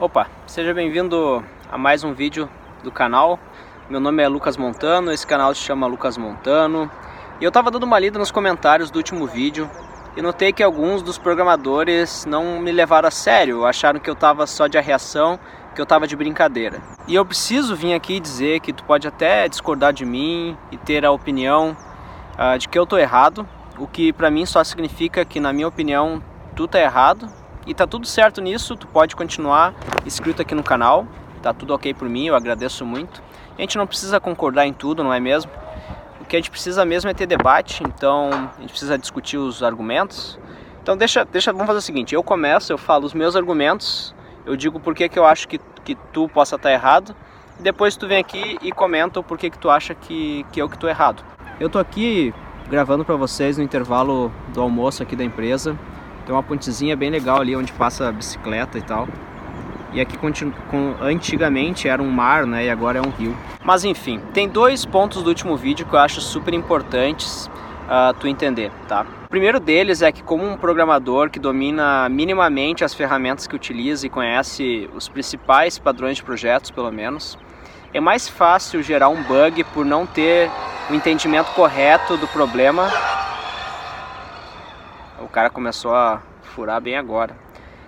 Opa, seja bem-vindo a mais um vídeo do canal. Meu nome é Lucas Montano, esse canal se chama Lucas Montano. E eu estava dando uma lida nos comentários do último vídeo e notei que alguns dos programadores não me levaram a sério, acharam que eu estava só de reação, que eu estava de brincadeira. E eu preciso vir aqui dizer que tu pode até discordar de mim e ter a opinião uh, de que eu estou errado, o que para mim só significa que na minha opinião tu tá errado e tá tudo certo nisso, tu pode continuar inscrito aqui no canal, tá tudo ok por mim, eu agradeço muito. A gente não precisa concordar em tudo, não é mesmo? O que a gente precisa mesmo é ter debate, então a gente precisa discutir os argumentos. Então deixa, deixa, vamos fazer o seguinte, eu começo, eu falo os meus argumentos, eu digo por que, que eu acho que, que tu possa estar errado, e depois tu vem aqui e comenta o porquê que tu acha que, que eu que estou errado. Eu tô aqui gravando para vocês no intervalo do almoço aqui da empresa, tem uma pontezinha bem legal ali onde passa a bicicleta e tal. E aqui antigamente era um mar, né? E agora é um rio. Mas enfim, tem dois pontos do último vídeo que eu acho super importantes uh, tu entender, tá? O primeiro deles é que como um programador que domina minimamente as ferramentas que utiliza e conhece os principais padrões de projetos, pelo menos, é mais fácil gerar um bug por não ter o entendimento correto do problema o cara começou a furar bem agora.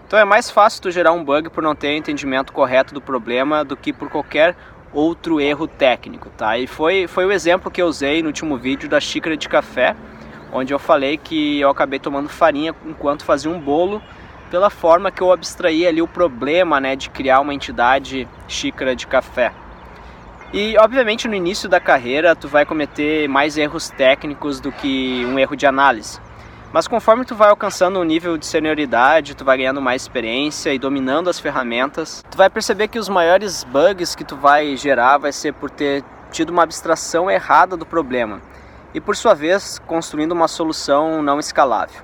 Então é mais fácil tu gerar um bug por não ter entendimento correto do problema do que por qualquer outro erro técnico, tá? E foi, foi o exemplo que eu usei no último vídeo da xícara de café, onde eu falei que eu acabei tomando farinha enquanto fazia um bolo, pela forma que eu abstraí ali o problema, né, de criar uma entidade xícara de café. E obviamente no início da carreira tu vai cometer mais erros técnicos do que um erro de análise. Mas conforme tu vai alcançando um nível de senioridade, tu vai ganhando mais experiência e dominando as ferramentas, tu vai perceber que os maiores bugs que tu vai gerar vai ser por ter tido uma abstração errada do problema e por sua vez construindo uma solução não escalável,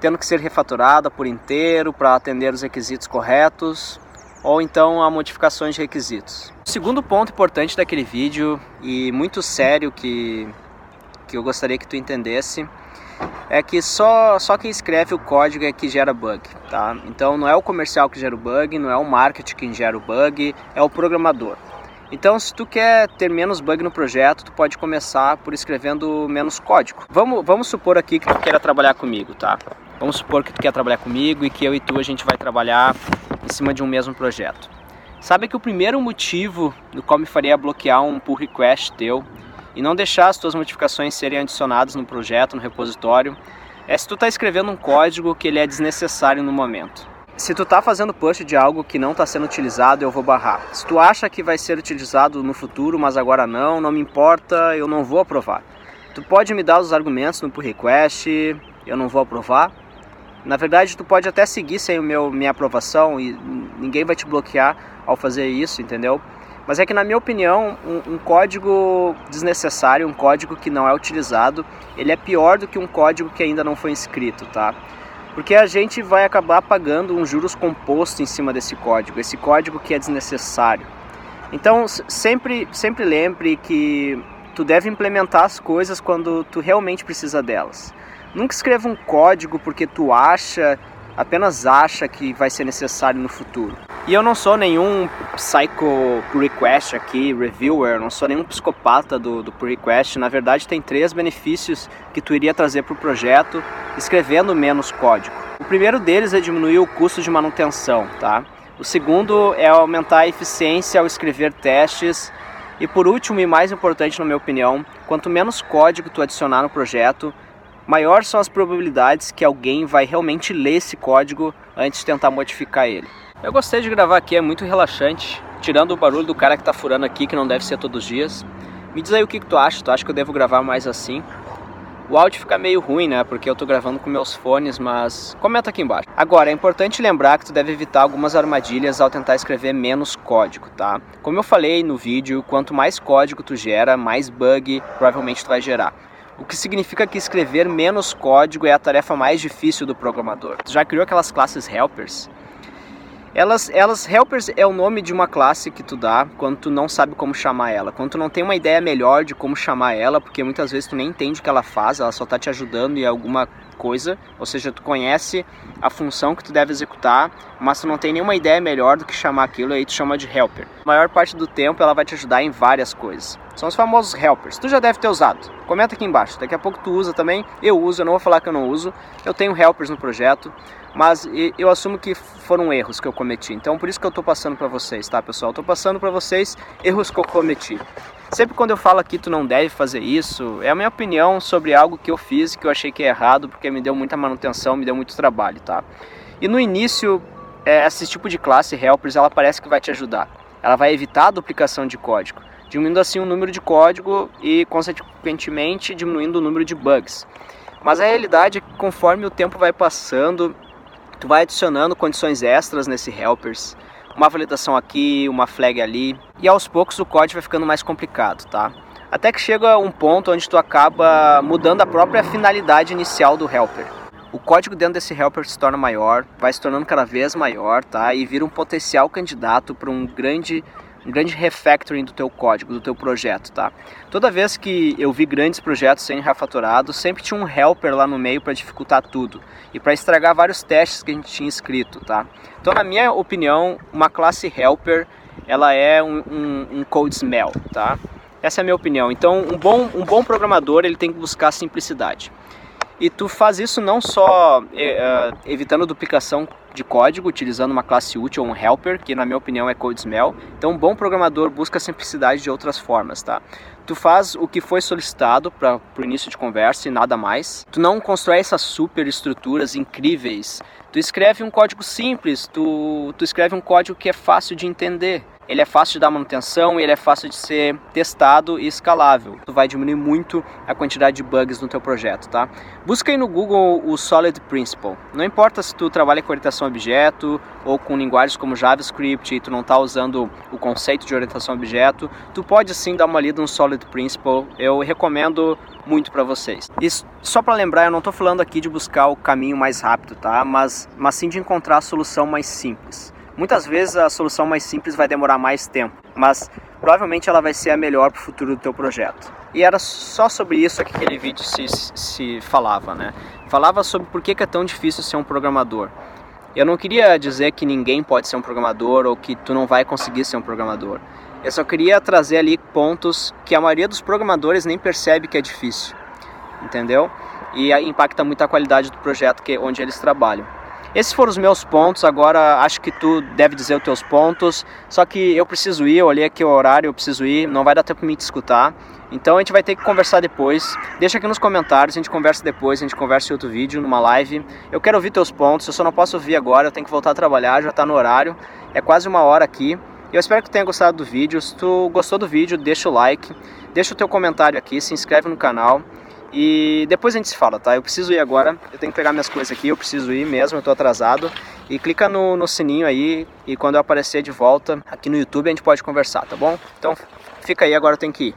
tendo que ser refatorada por inteiro para atender os requisitos corretos ou então a modificações de requisitos. O segundo ponto importante daquele vídeo e muito sério que, que eu gostaria que tu entendesse é que só, só quem escreve o código é que gera bug, tá? Então não é o comercial que gera o bug, não é o marketing que gera o bug, é o programador. Então, se tu quer ter menos bug no projeto, tu pode começar por escrevendo menos código. Vamos, vamos supor aqui que tu queira trabalhar comigo, tá? Vamos supor que tu quer trabalhar comigo e que eu e tu a gente vai trabalhar em cima de um mesmo projeto. Sabe que o primeiro motivo do qual me faria bloquear um pull request teu e não deixar as tuas modificações serem adicionadas no projeto, no repositório, é se tu está escrevendo um código que ele é desnecessário no momento. Se tu está fazendo push de algo que não está sendo utilizado, eu vou barrar. Se tu acha que vai ser utilizado no futuro, mas agora não, não me importa, eu não vou aprovar. Tu pode me dar os argumentos no pull request, eu não vou aprovar. Na verdade, tu pode até seguir sem o meu, minha aprovação e ninguém vai te bloquear ao fazer isso, entendeu? Mas é que, na minha opinião, um, um, código desnecessário, um código que não é utilizado, ele é pior do que um código que ainda não foi inscrito, tá? Porque a gente vai acabar pagando um juros composto em cima desse código, esse código que é desnecessário. Então, sempre, sempre lembre que tu deve implementar as coisas quando tu realmente precisa delas. Nunca escreva um código porque tu acha apenas acha que vai ser necessário no futuro. E eu não sou nenhum psycho request aqui, reviewer, não sou nenhum psicopata do, do request. Na verdade, tem três benefícios que tu iria trazer para o projeto escrevendo menos código. O primeiro deles é diminuir o custo de manutenção, tá? O segundo é aumentar a eficiência ao escrever testes. E por último e mais importante na minha opinião, quanto menos código tu adicionar no projeto, maior são as probabilidades que alguém vai realmente ler esse código antes de tentar modificar ele. Eu gostei de gravar aqui, é muito relaxante, tirando o barulho do cara que tá furando aqui, que não deve ser todos os dias. Me diz aí o que, que tu acha, tu acha que eu devo gravar mais assim? O áudio fica meio ruim, né? Porque eu tô gravando com meus fones, mas comenta aqui embaixo. Agora, é importante lembrar que tu deve evitar algumas armadilhas ao tentar escrever menos código, tá? Como eu falei no vídeo, quanto mais código tu gera, mais bug provavelmente tu vai gerar o que significa que escrever menos código é a tarefa mais difícil do programador. Tu já criou aquelas classes helpers? Elas, elas, helpers é o nome de uma classe que tu dá quando tu não sabe como chamar ela, quando tu não tem uma ideia melhor de como chamar ela, porque muitas vezes tu nem entende o que ela faz, ela só está te ajudando em alguma coisa, ou seja, tu conhece a função que tu deve executar, mas tu não tem nenhuma ideia melhor do que chamar aquilo, aí tu chama de helper. A maior parte do tempo ela vai te ajudar em várias coisas. São os famosos helpers. Tu já deve ter usado. Comenta aqui embaixo. Daqui a pouco tu usa também. Eu uso, eu não vou falar que eu não uso. Eu tenho helpers no projeto, mas eu assumo que foram erros que eu cometi. Então por isso que eu estou passando para vocês, tá, pessoal? Estou passando para vocês erros que eu cometi. Sempre quando eu falo aqui tu não deve fazer isso, é a minha opinião sobre algo que eu fiz que eu achei que é errado porque me deu muita manutenção, me deu muito trabalho, tá? E no início, é, esse tipo de classe helpers, ela parece que vai te ajudar. Ela vai evitar a duplicação de código, diminuindo assim o número de código e consequentemente diminuindo o número de bugs. Mas a realidade é que conforme o tempo vai passando, tu vai adicionando condições extras nesse helpers uma validação aqui, uma flag ali, e aos poucos o código vai ficando mais complicado, tá? Até que chega um ponto onde tu acaba mudando a própria finalidade inicial do helper. O código dentro desse helper se torna maior, vai se tornando cada vez maior, tá? E vira um potencial candidato para um grande um grande refactoring do teu código, do teu projeto, tá? Toda vez que eu vi grandes projetos sendo refatorados, sempre tinha um helper lá no meio para dificultar tudo e para estragar vários testes que a gente tinha escrito, tá? Então, na minha opinião, uma classe helper, ela é um, um, um code smell, tá? Essa é a minha opinião. Então, um bom, um bom programador, ele tem que buscar simplicidade. E tu faz isso não só é, evitando duplicação de código, utilizando uma classe útil ou um helper, que na minha opinião é code smell. Então, um bom programador busca simplicidade de outras formas, tá? Tu faz o que foi solicitado para o início de conversa e nada mais. Tu não constrói essas super estruturas incríveis. Tu escreve um código simples, tu, tu escreve um código que é fácil de entender ele é fácil de dar manutenção ele é fácil de ser testado e escalável. Tu vai diminuir muito a quantidade de bugs no teu projeto, tá? Busca aí no Google o Solid Principle. Não importa se tu trabalha com orientação a objeto ou com linguagens como JavaScript e tu não está usando o conceito de orientação a objeto, tu pode sim dar uma lida no Solid Principle. Eu recomendo muito para vocês. E só para lembrar, eu não estou falando aqui de buscar o caminho mais rápido, tá? Mas, mas sim de encontrar a solução mais simples. Muitas vezes a solução mais simples vai demorar mais tempo, mas provavelmente ela vai ser a melhor para o futuro do teu projeto. E era só sobre isso que aquele vídeo se, se falava, né? Falava sobre por que é tão difícil ser um programador. Eu não queria dizer que ninguém pode ser um programador ou que tu não vai conseguir ser um programador. Eu só queria trazer ali pontos que a maioria dos programadores nem percebe que é difícil, entendeu? E impacta muito a qualidade do projeto que onde eles trabalham. Esses foram os meus pontos, agora acho que tu deve dizer os teus pontos, só que eu preciso ir, eu olhei aqui o horário, eu preciso ir, não vai dar tempo para mim te escutar, então a gente vai ter que conversar depois, deixa aqui nos comentários, a gente conversa depois, a gente conversa em outro vídeo, numa live, eu quero ouvir teus pontos, eu só não posso ouvir agora, eu tenho que voltar a trabalhar, já está no horário, é quase uma hora aqui, eu espero que tenha gostado do vídeo, se tu gostou do vídeo, deixa o like, deixa o teu comentário aqui, se inscreve no canal, e depois a gente se fala, tá? Eu preciso ir agora, eu tenho que pegar minhas coisas aqui, eu preciso ir mesmo, eu tô atrasado. E clica no, no sininho aí e quando eu aparecer de volta aqui no YouTube a gente pode conversar, tá bom? Então fica aí, agora eu tenho que ir.